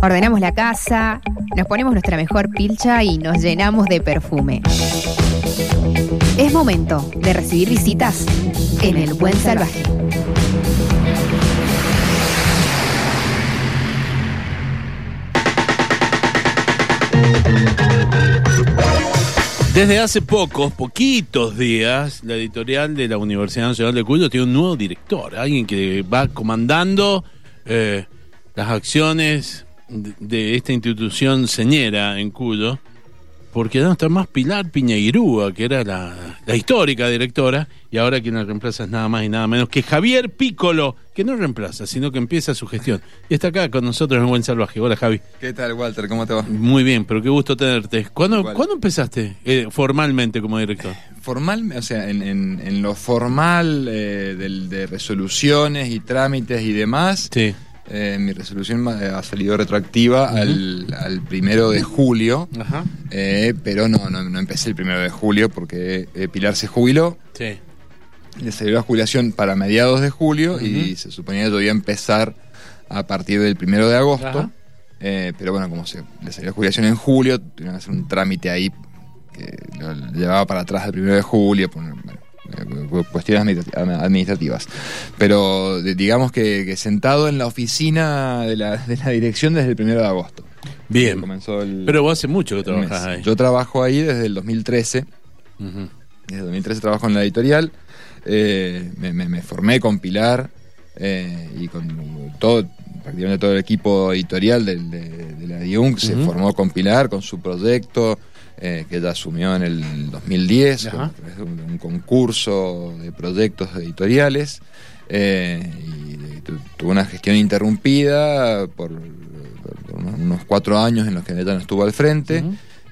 Ordenamos la casa, nos ponemos nuestra mejor pilcha y nos llenamos de perfume. Es momento de recibir visitas en el Buen Salvaje. Desde hace pocos, poquitos días, la editorial de la Universidad Nacional de Cuyo tiene un nuevo director, alguien que va comandando eh, las acciones de, de esta institución señera en Cuyo, porque no está más Pilar Piñeirúa, que era la, la histórica directora, y ahora quien la reemplaza es nada más y nada menos que Javier Piccolo, que no reemplaza, sino que empieza su gestión. Y está acá con nosotros en Buen Salvaje. Hola Javi. ¿Qué tal, Walter? ¿Cómo te va? Muy bien, pero qué gusto tenerte. ¿Cuándo. ¿cuándo empezaste eh, formalmente como director? Formal, o sea, en, en- en lo formal eh, del- de resoluciones y trámites y demás, Sí. Eh, mi resolución ha salido retroactiva al, al primero de julio, Ajá. eh, pero no, no, no empecé el primero de julio porque eh, Pilar se jubiló, Sí. le salió la jubilación para mediados de julio y se suponía que yo iba a empezar a partir del primero de agosto. Eh, pero bueno, como se le salió la jubilación en julio, tuvieron que hacer un trámite ahí que lo llevaba para atrás del primero de julio, cu- cuestiones administrati- administrativas. Pero digamos que, que sentado en la oficina de la, de la dirección desde el primero de agosto. Bien. Comenzó el, Pero vos hace mucho que el trabajas ahí. Yo trabajo ahí desde el 2013. Ujú. Desde 2013 trabajo en la editorial. eh, me, me- me formé con Pilar eh, y con todo, prácticamente todo el equipo editorial de, de la DIUNC se formó con Pilar, con su proyecto eh, que ella asumió en el 2010, Ajá. con- a través de un, un concurso de proyectos editoriales. eh, y tu- tuvo una gestión interrumpida por, por unos, cuatro años en los que ella no estuvo al frente.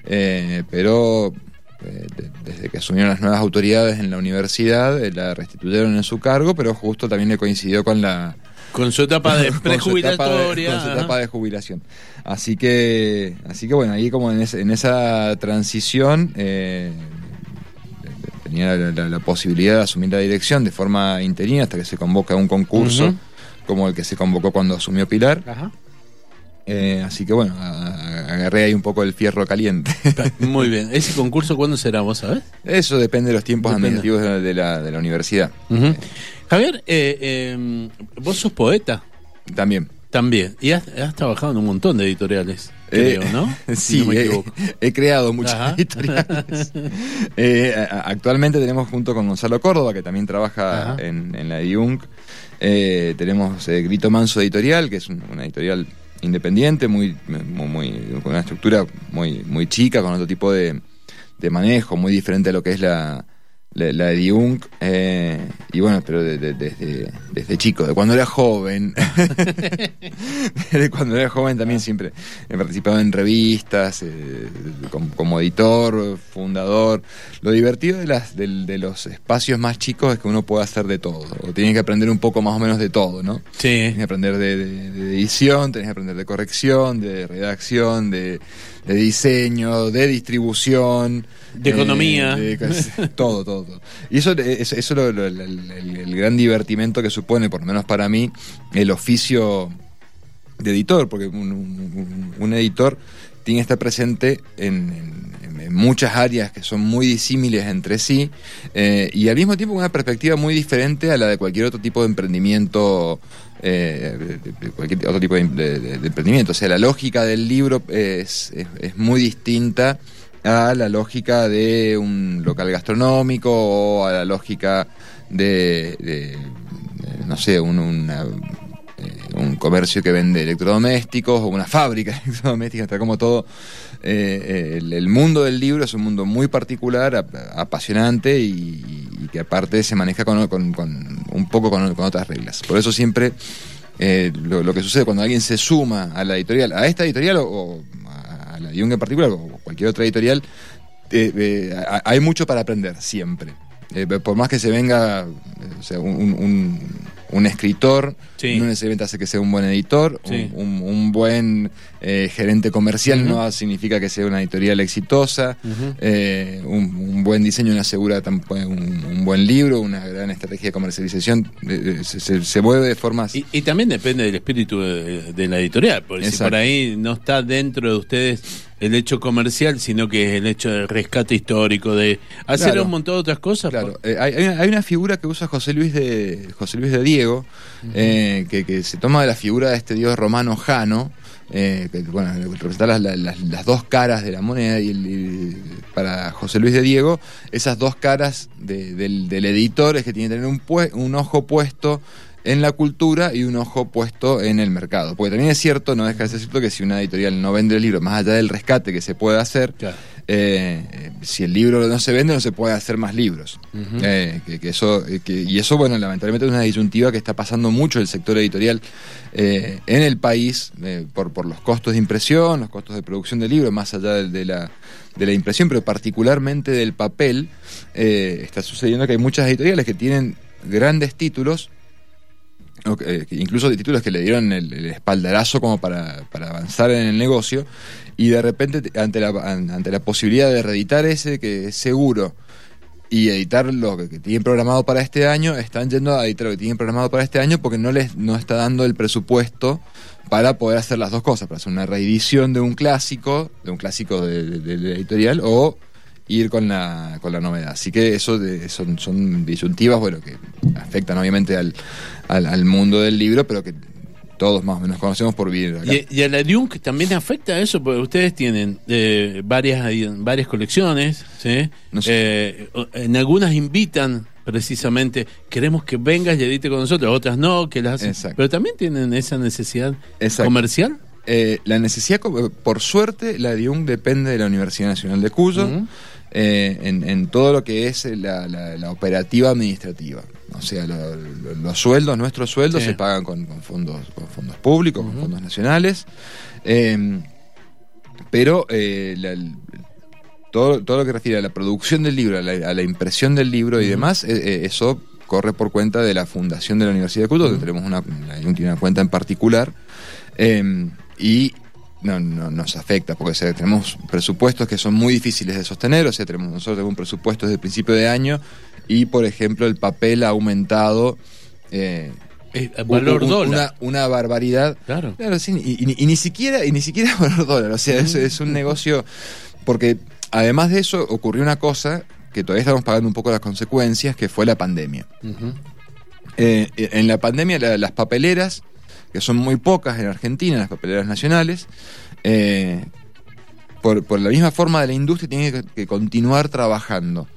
Eh, pero de- desde que asumieron las nuevas autoridades en la universidad, la restituyeron en su cargo, pero justo también le coincidió con la Con su etapa de con su etapa de- prejubilatoria. con su etapa de jubilación. Así que, así que bueno, ahí como en, ese- en esa transición eh, tenía la, la- la posibilidad de asumir la dirección de forma interina hasta que se convoca un concurso como el que se convocó cuando asumió Pilar. Ajá. Eh, así que bueno, agarré ahí un poco el fierro caliente. Muy bien. ¿Ese concurso cuándo será, vos sabés? Eso depende de los tiempos Depende. administrativos de, la, de la universidad. Ujú. Javier, eh, eh, vos sos poeta También. también. Y has, has trabajado en un montón de editoriales, Eh, creo, ¿no? Si Sí, no he, creado muchas Ajá. editoriales. Eh, actualmente tenemos junto con Gonzalo Córdoba, que también trabaja en, en la IUNC, eh, tenemos eh, Grito Manso Editorial, que es un- una editorial independiente, muy, muy, con una estructura muy, muy chica, con otro tipo de, de manejo, muy diferente a lo que es la, la, la de IUNC. eh, y bueno, pero de- de- desde, desde chico, de cuando era joven, desde cuando era joven también siempre he participado en revistas, eh, como, como editor, fundador. Lo divertido de, las, del- de los espacios más chicos es que uno puede hacer de todo, o tiene que aprender un poco más o menos de todo, ¿no? Sí. Tenés que aprender de, de- de edición, tenés que aprender de corrección, de redacción, de, de diseño, de distribución. De economía. de- todo, todo, todo. Y eso es eso lo- lo- el, el- el gran divertimento que supone, por lo menos para mí, el oficio de editor, porque un, un- un editor tiene que estar presente en, muchas áreas que son muy disímiles entre sí eh, y al mismo tiempo una perspectiva muy diferente a la de cualquier otro tipo de emprendimiento, eh, cualquier otro tipo de, emprendimiento. O sea, la lógica del libro es, es- muy distinta a la lógica de un local gastronómico o a la lógica de, de, no sé, un, una, un comercio que vende electrodomésticos o una fábrica de electrodomésticos, está como todo. eh, eh, el, mundo del libro es un mundo muy particular, ap- apasionante y, que aparte se maneja con, un poco con, otras reglas. Por eso siempre eh, lo, que sucede cuando alguien se suma a la editorial, a esta editorial o, o a la Jung en particular o cualquier otra editorial, ha- hay mucho para aprender siempre. Por más que se venga un- un escritor Sí. no necesariamente hace que sea un buen editor, un- Sí. un, un buen eh, gerente comercial no significa que sea una editorial exitosa, eh, un, un buen diseño no asegura tampoco un, un buen libro, una gran estrategia de comercialización, eh, se, se- se mueve de formas... Y, y también depende del espíritu de, de la editorial, porque si Exacto. por ahí no está dentro de ustedes el hecho comercial, sino que es el hecho del rescate histórico, de hacer Claro. un montón de otras cosas. Claro, eh, hay, hay una- figura que usa José Luis de José Luis de Diego, eh, que, que se toma de la figura de este dios romano Jano, eh, que bueno, representa las, las- las dos caras de la moneda y, el- y para José Luis de Diego, esas dos caras de- del, del editor es que tiene que tener un, pue- un ojo puesto en la cultura y un ojo puesto en el mercado. Porque también es cierto, no deja de ser cierto que si una editorial no vende el libro, más allá del rescate que se puede hacer, Claro. eh, si el libro no se vende, no se puede hacer más libros. Eh, que, que eso, eh, que- y eso, bueno, lamentablemente es una disyuntiva que está pasando mucho el sector editorial eh, en el país por, por los costos de impresión, los costos de producción de libros, más allá de, de la, de la impresión, pero particularmente del papel. eh, está sucediendo que hay muchas editoriales que tienen grandes títulos eh, incluso de títulos que le dieron el, espaldarazo como para, para avanzar en el negocio y de repente te- ante la, an- ante la posibilidad de reeditar ese que es seguro y editar lo que, tienen programado para este año, están yendo a editar lo que tienen programado para este año porque no les no está dando el presupuesto para poder hacer las dos cosas, para hacer una reedición de un clásico, de un clásico de, de- de editorial, o ir con la, con la novedad. Así que eso de- son, son disyuntivas, bueno, que afectan obviamente al, al, al mundo del libro, pero que todos más o menos conocemos por vivir acá. Y, y a la Dunk también afecta eso, porque ustedes tienen eh, varias varias colecciones, ¿sí? No sé. Eh, en algunas invitan precisamente, queremos que vengas y edite con nosotros, otras no, que las hacen. Exacto. Pero también tienen esa necesidad Exacto. comercial. Eh, la necesidad, por suerte, la DIUN depende de la Universidad Nacional de Cuyo. Eh, en, en todo lo que es la, la- la operativa administrativa. O sea, lo- lo- los sueldos, nuestros sueldos Sí. se pagan con, con fondos, con fondos públicos, con fondos nacionales. eh, pero eh, la- todo, todo lo que refiere a la producción del libro, a la, a impresión del libro y demás, eh, eh, eso corre por cuenta de la fundación de la Universidad de donde Ujú. tenemos una, tiene una cuenta en particular. Eh, y no, no nos afecta, porque o sea, tenemos presupuestos que son muy difíciles de sostener, o sea, tenemos, nosotros tenemos un presupuesto desde el principio de año y, por ejemplo, el papel ha aumentado eh, Eh, valor un- un- dólar. Una, una barbaridad. Claro. Claro, sí, y, y- y ni siquiera, y ni siquiera valor dólar, o sea, es, es un negocio, porque además de eso ocurrió una cosa que todavía estamos pagando un poco las consecuencias, que fue la pandemia. Eh, en la pandemia la- las papeleras, que son muy pocas en Argentina, las papeleras nacionales, eh, por, por la misma forma de la industria, tienen que, que continuar trabajando.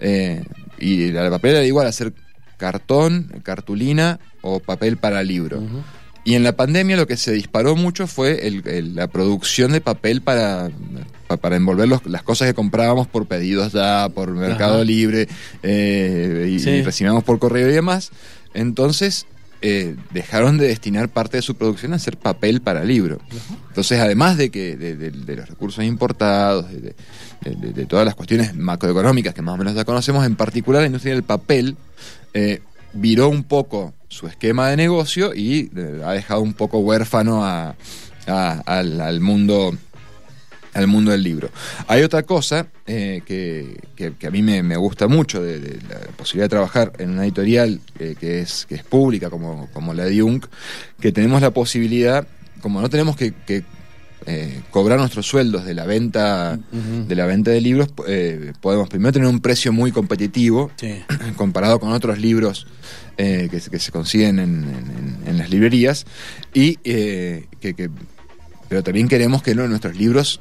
Eh, y la papelera da igual hacer cartón, cartulina o papel para libro. Y en la pandemia lo que se disparó mucho fue el- el- la producción de papel para, pa- para envolver los- las cosas que comprábamos por pedidos ya, por Mercado Ajá. Libre, eh, y, Sí. y recibíamos por correo y demás. Entonces eh, dejaron de destinar parte de su producción a hacer papel para libro. Entonces, además de que de, de- de los recursos importados, de, todas las cuestiones macroeconómicas que más o menos ya conocemos, en particular la industria del papel eh, viró un poco su esquema de negocio y eh, ha dejado un poco huérfano a- al mundo al mundo del libro. Hay otra cosa eh, que, que- que a mí me, me gusta mucho de, de la posibilidad de trabajar en una editorial eh, que, es, que es pública como, como la de Jung, que tenemos la posibilidad, como no tenemos que, que, eh, cobrar nuestros sueldos de la venta de la venta de libros, eh, podemos primero tener un precio muy competitivo Sí. comparado con otros libros eh, que, se- que se consiguen en, en- en las librerías y eh, que, que- pero también queremos que nuestros libros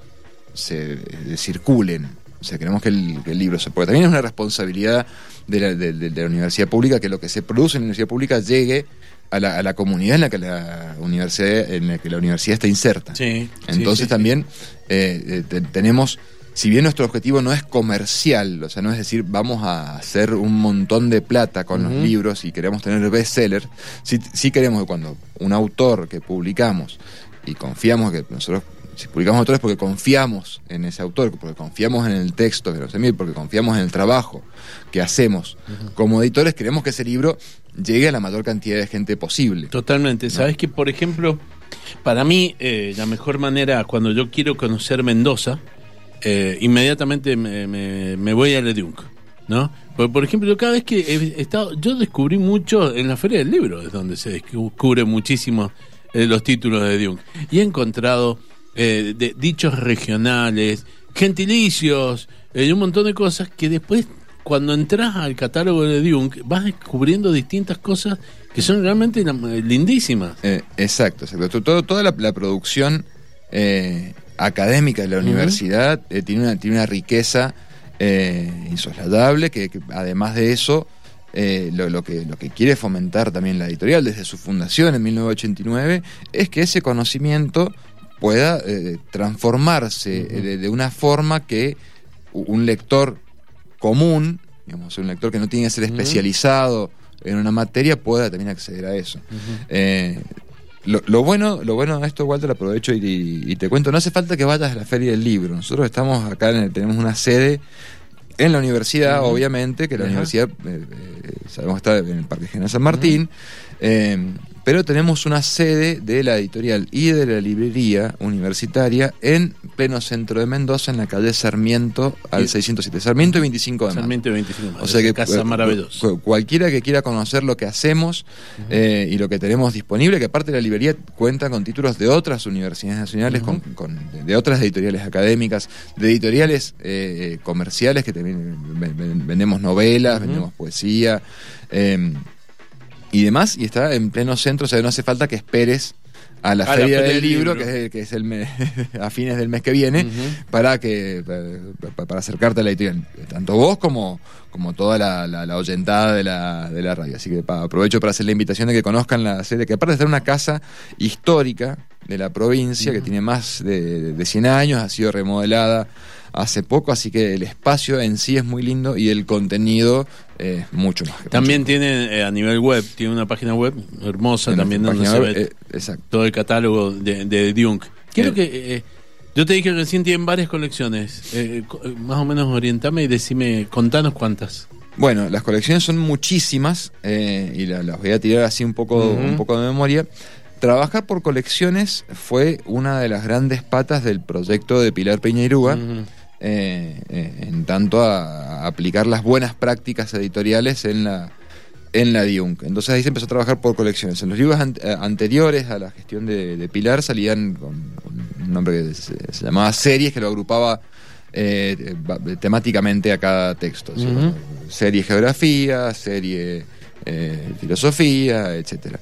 se eh, circulen. O sea queremos que el, que el libro se porque también es una responsabilidad de la, de- de- de la universidad pública que lo que se produce en la universidad pública llegue a la, a la comunidad en la que la universidad en la que la universidad está inserta. Sí, entonces sí, sí, también eh, eh, te- tenemos, si bien nuestro objetivo no es comercial, o sea, no es decir, vamos a hacer un montón de plata con los libros y queremos tener bestsellers, sí, sí queremos que cuando un autor que publicamos y confiamos que nosotros si publicamos autores porque confiamos en ese autor, porque confiamos en el texto de los porque confiamos en el trabajo que hacemos como editores, queremos que ese libro llegue a la mayor cantidad de gente posible. Totalmente. Sabes que, por ejemplo, para mí, eh, la mejor manera, cuando yo quiero conocer Mendoza, eh, inmediatamente me, voy a Ledunk, ¿no? Porque, por ejemplo, cada vez que he estado, yo descubrí mucho en la Feria del Libro, es donde se descubre muchísimo eh, los títulos de Dunk. Y he encontrado de, dichos regionales, gentilicios, y un montón de cosas que después cuando entras al catálogo de Dunk vas descubriendo distintas cosas que son realmente lindísimas. Eh, exacto, exacto. Todo, toda la, producción eh, académica de la universidad eh, tiene, una, tiene una riqueza insoslayable que, además de eso lo, que, lo que quiere fomentar también la editorial desde su fundación en 1989 es que ese conocimiento pueda transformarse de, una forma que un lector común, digamos, un lector que no tiene que ser especializado en una materia pueda también acceder a eso. Eh, lo, bueno, lo bueno de esto, Walter, aprovecho y, te cuento, no hace falta que vayas a la feria del libro. Nosotros estamos acá, tenemos una sede en la universidad, obviamente, que la universidad, eh, eh, sabemos, está en el Parque General San Martín pero tenemos una sede de la editorial y de la librería universitaria en pleno centro de Mendoza, en la calle Sarmiento al 607. Sarmiento y 25 de mayo. Sarmiento y 25 de mayo. O sea que casa maravillosa. Cualquiera que quiera conocer lo que hacemos eh, y lo que tenemos disponible, que aparte de la librería cuenta con títulos de otras universidades nacionales, con, de, otras editoriales académicas, de editoriales eh, comerciales que también vendemos novelas, vendemos poesía. Eh, y demás, y está en pleno centro, o sea, no hace falta que esperes a la, feria, del, libro, que es, el a fines del mes que viene, para que para, acercarte a la editorial. Tanto vos como, como toda la, la, oyentada de la, de la radio. Así que aprovecho para hacer la invitación de que conozcan la sede, que aparte de ser una casa histórica de la provincia, que tiene más de, de 100 años, ha sido remodelada hace poco, así que el espacio en sí es muy lindo y el contenido es mucho más. También tiene eh, a nivel web, tiene una página web hermosa también donde se ve eh, todo el catálogo de, de Dunk. Quiero que... Eh, yo te dije que recién tienen varias colecciones. más o menos orientame y decime, contanos cuántas. Bueno, las colecciones son muchísimas y las voy a tirar así un poco, un poco de memoria. Trabajar por colecciones fue una de las grandes patas del proyecto de Pilar Peña eh, eh, en tanto a, aplicar las buenas prácticas editoriales en la, en la DIUNC. Entonces ahí se empezó a trabajar por colecciones. En los libros eh, anteriores a la gestión de, Pilar salían con, un nombre que se, llamaba series, que lo agrupaba temáticamente a cada texto. Serie geografía, serie filosofía, etcétera.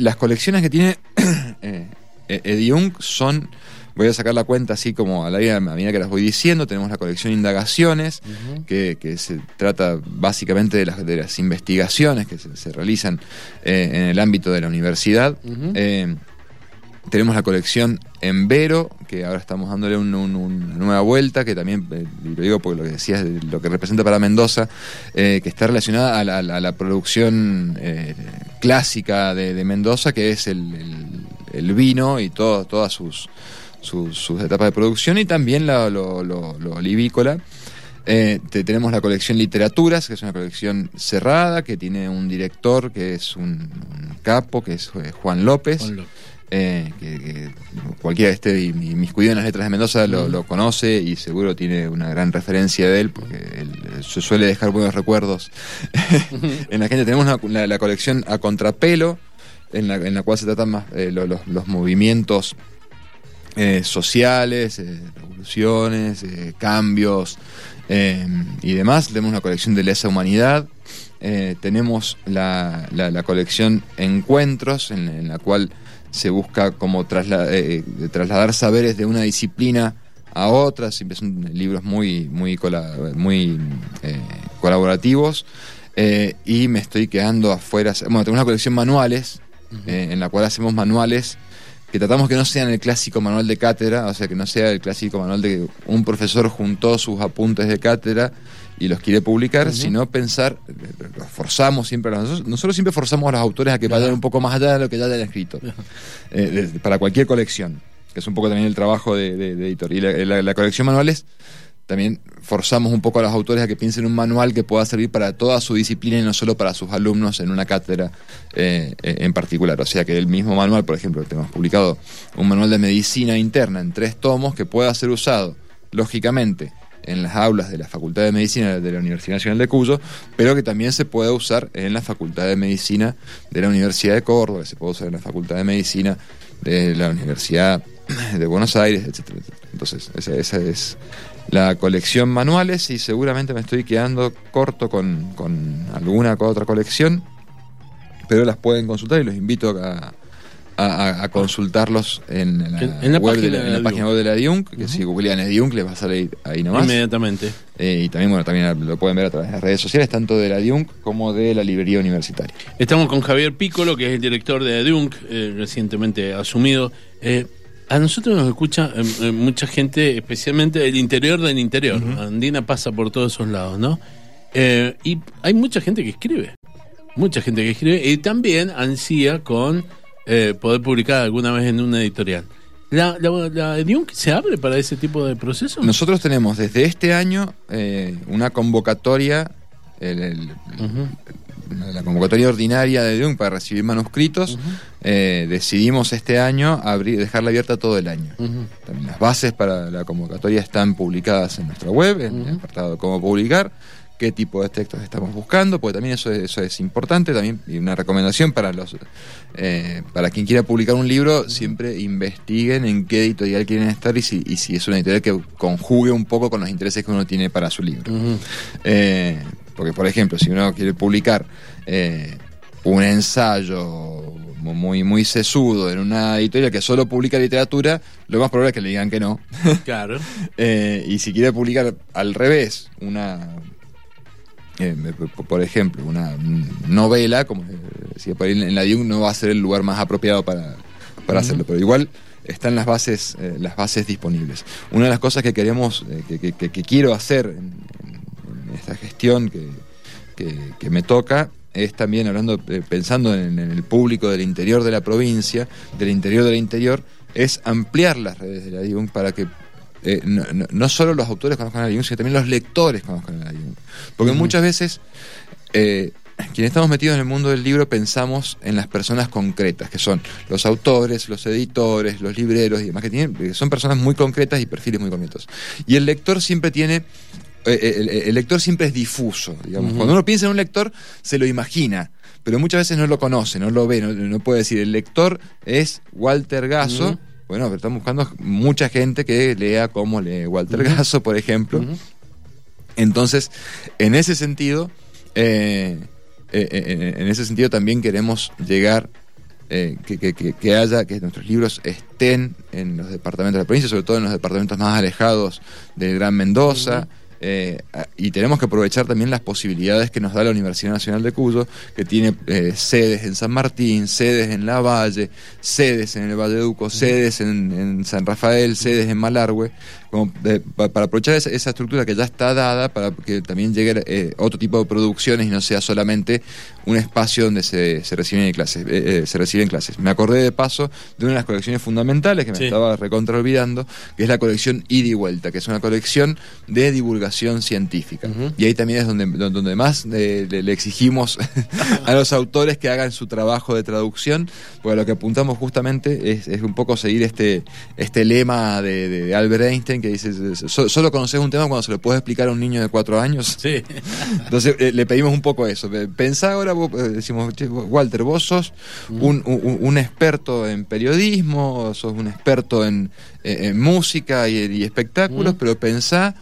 las colecciones que tiene Ediunk son voy a sacar la cuenta así como a la a medida que las voy diciendo. Tenemos la colección Indagaciones, que, se trata básicamente de las, de las investigaciones que se, realizan eh, en el ámbito de la universidad. Eh, tenemos la colección Envero, que ahora estamos dándole una nueva vuelta, que también, eh, lo digo porque lo que decías, lo que representa para Mendoza, que está relacionada a la, producción clásica de, Mendoza, que es el, vino y todo, todas sus, sus etapas de producción y también lo, lo, olivícola. Eh, tenemos la colección Literaturas, que es una colección cerrada, que tiene un director que es un, capo, que es eh, Juan López. Eh, que, cualquiera que esté inmiscuido en las letras de Mendoza lo, conoce y seguro tiene una gran referencia de él, porque él se suele dejar buenos recuerdos en la gente. Tenemos la, colección A Contrapelo, en la, en la cual se tratan más los, los movimientos eh, sociales, eh, revoluciones, eh, cambios y demás. Tenemos una colección de lesa humanidad. tenemos la, la, colección Encuentros, en, la cual se busca como trasladar saberes de una disciplina a otra. Siempre son libros muy, muy, muy colaborativos. y me estoy quedando afuera. Bueno, tengo una colección manuales, en la cual hacemos manuales que tratamos que no sean el clásico manual de cátedra, o sea, que no sea el clásico manual de que un profesor juntó sus apuntes de cátedra y los quiere publicar, sino pensar, los forzamos siempre, nosotros, nosotros siempre forzamos a los autores a que vayan un poco más allá de lo que ya hayan escrito, eh, para cualquier colección. que es un poco también el trabajo de, de- de editor. Y la, la- la colección manuales también forzamos un poco a los autores a que piensen un manual que pueda servir para toda su disciplina y no solo para sus alumnos en una cátedra eh, eh, en particular. O sea que el mismo manual, por ejemplo, tenemos publicado un manual de medicina interna en tres tomos que pueda ser usado, lógicamente, en las aulas de la Facultad de Medicina de la Universidad Nacional de Cuyo, pero que también se puede usar en la Facultad de Medicina de la Universidad de Córdoba, se puede usar en la Facultad de Medicina de la Universidad de Buenos Aires, etcétera, etcétera. Entonces, esa, esa es la colección manuales y seguramente me estoy quedando corto con, con alguna otra colección, pero las pueden consultar y los invito a, a- consultarlos en la, En- en la web de página la, de la la página web de la DIUNC, que si googlean DIUNC les va a salir ahí nomás. Inmediatamente. Eh, y también, bueno, también lo pueden ver a través de las redes sociales, tanto de la DIUNC como de la librería universitaria. Estamos con Javier Piccolo, que es el director de Dunk, eh, recientemente asumido. Eh, a nosotros nos escucha eh, eh, mucha gente, especialmente del interior del interior. Andina pasa por todos esos lados, ¿no? Eh, y hay mucha gente que escribe. Mucha gente que escribe y también ansía con eh, poder publicar alguna vez en una editorial. ¿La, la, se abre para ese tipo de proceso? Nosotros tenemos desde este año eh, una convocatoria, el- el- Ujú. La convocatoria ordinaria de DIUNC para recibir manuscritos. Eh, decidimos este año abrir, dejarla abierta todo el año. También las bases para la convocatoria están publicadas en nuestra web, en el apartado de cómo publicar, qué tipo de textos estamos buscando, porque también eso es, eso es importante, también y una recomendación para los eh, para quien quiera publicar un libro, siempre investiguen en qué editorial quieren estar y si, y si es una editorial que conjugue un poco con los intereses que uno tiene para su libro. Eh, porque, por ejemplo, si uno quiere publicar eh, un ensayo muy, muy sesudo en una editorial que solo publica literatura, lo más probable es que le digan que no. Claro. Eh, y si quiere publicar al revés, una. eh, por ejemplo, una novela, como decía por ahí en la DIUN, no va a ser el lugar más apropiado para, para hacerlo, pero igual están las bases, eh, las bases disponibles. Una de las cosas que queremos, que, que- que- que quiero hacer en, en- esta gestión que, que- que me toca, es también hablando, eh, pensando en, en el público del interior de la provincia, del interior del interior, es ampliar las redes de la DIUN para que eh, no, solo los autores conozcan a la DIUN, sino también los lectores conozcan a la DIUN. Porque muchas veces, eh, quienes estamos metidos en el mundo del libro, pensamos en las personas concretas, que son los autores, los editores, los libreros y demás, que tienen, que son personas muy concretas y perfiles muy concretos. Y el lector siempre tiene el, el lector siempre es difuso, digamos. Cuando uno piensa en un lector, se lo imagina, pero muchas veces no lo conoce, no lo ve, no, no puede decir, el lector es Walter Gasso. Ujú. Bueno, pero estamos buscando mucha gente que lea como lee Walter Ujú. Gasso, por ejemplo. Entonces, en ese sentido, eh, eh, eh, en ese sentido también queremos llegar eh, que, que- que- que haya, que nuestros libros estén en los departamentos de la provincia, sobre todo en los departamentos más alejados del Gran Mendoza. Eh, y tenemos que aprovechar también las posibilidades que nos da la Universidad Nacional de Cuyo, que tiene eh, sedes en San Martín, sedes en La Valle, sedes en el Valle Duco, sedes en, en San Rafael, sedes en Malargüe, como de- pa- para aprovechar esa, esa estructura que ya está dada para que también llegue eh, otro tipo de producciones y no sea solamente un espacio donde se, se reciben clases, eh, eh, se reciben clases. Me acordé de paso de una de las colecciones fundamentales que me Sí. estaba recontra olvidando, que es la colección Ida y Vuelta, que es una colección de divulgación científica. Y ahí también es donde, donde más eh, le, le exigimos a los autores que hagan su trabajo de traducción, porque lo que apuntamos justamente es, es un poco seguir este, este lema de, de Albert Einstein que dice, "So- solo conoces un tema cuando se lo puedes explicar a un niño de cuatro años. Sí. Entonces eh, le pedimos un poco eso. Pensá ahora, vos, eh, decimos, "Che, Walter, vos sos un, un- un experto en periodismo, sos un experto en, eh, en música y, y espectáculos, Mm. pero pensá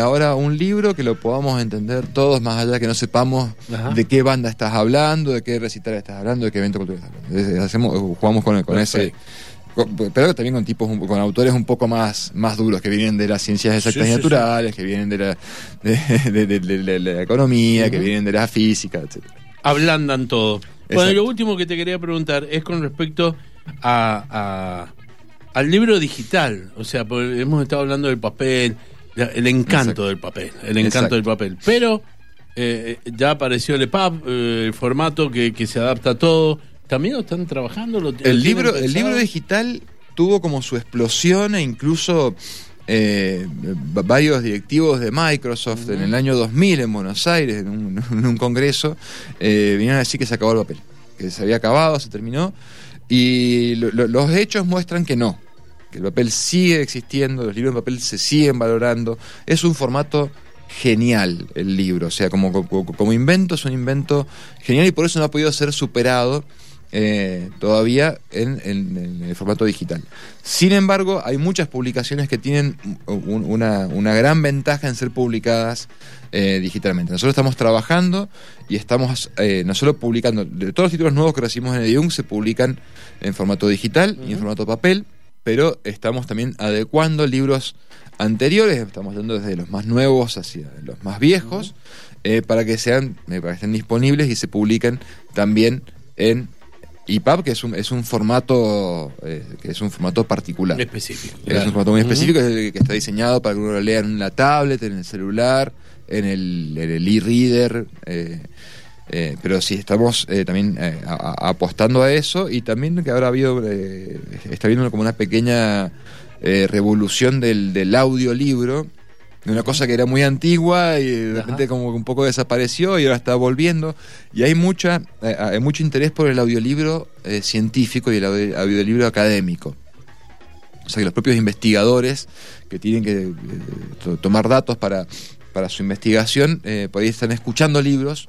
ahora un libro que lo podamos entender todos, más allá que no sepamos Ajá. de qué banda estás hablando, de qué recital estás hablando, de qué evento cultural estás hablando. Hacemos, jugamos con, con ese... Con- pero también con tipos, con autores un poco más, más duros, que vienen de las ciencias exactas Sí, y sí, naturales, que vienen de la, de, la economía, que vienen de la física, etcétera. ablandan todo. Bueno, Exacto. lo último que te quería preguntar es con respecto a, a- al libro digital. O sea, hemos estado hablando del papel, el encanto Exacto. del papel, el encanto Exacto. del papel. Pero eh, ya apareció el EPUB, eh, el formato que, que se adapta a todo. ¿También lo están trabajando? ¿Lo- lo El tienen libro, el libro digital tuvo como su explosión e incluso eh, varios directivos de Microsoft en el año 2000 en Buenos Aires, en un, en un congreso, eh, vinieron a decir que se acabó el papel, que se había acabado, se terminó, y lo, lo, los hechos muestran que no, que el papel sigue existiendo, los libros de papel se siguen valorando, es un formato genial el libro, o sea, como, como, como invento es un invento genial y por eso no ha podido ser superado eh, todavía en, en, en, el formato digital. Sin embargo, hay muchas publicaciones que tienen un, una, una, gran ventaja en ser publicadas eh, digitalmente. Nosotros estamos trabajando y estamos eh, no solo publicando, de todos los títulos nuevos que recibimos en Edium se publican en formato digital uh -huh. y en formato papel, pero estamos también adecuando libros anteriores, estamos dando desde los más nuevos hacia los más viejos, uh -huh. para que sean, para que estén disponibles y se publiquen también en EPUB, que es un, es un formato eh, que es un formato particular. Específico. Claro. Es un formato muy específico, uh -huh. es el que está diseñado para que uno lo lea en la tablet, en el celular, en el e-reader. Eh, eh, pero sí, estamos eh, también eh, a, a, apostando a eso y también que ahora ha habido, está habiendo como una pequeña eh, revolución del, del audiolibro de una cosa que era muy antigua y de repente como que un poco desapareció y ahora está volviendo. Y hay mucha eh, hay mucho interés por el audiolibro eh, científico y el audiolibro académico. O sea que los propios investigadores que tienen que eh, tomar datos para, para su investigación por ahí están escuchando libros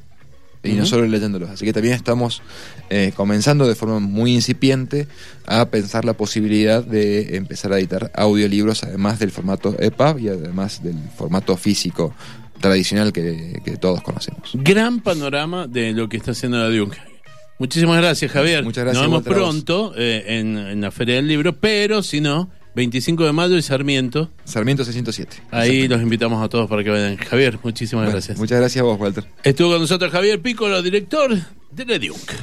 y uh -huh. no solo leyéndolos. Así que también estamos eh, comenzando de forma muy incipiente a pensar la posibilidad de empezar a editar audiolibros, además del formato EPUB y además del formato físico tradicional que, que todos conocemos. Gran panorama de lo que está haciendo la Duke. Muchísimas gracias, Javier. Muchas gracias. Nos vemos pronto eh, en, en la Feria del Libro, pero si no, 25 de mayo y Sarmiento. Sarmiento 607. Ahí los invitamos a todos para que vayan. Javier, muchísimas bueno, gracias. Muchas gracias a vos, Walter. Estuvo con nosotros Javier Piccolo, director de Duke.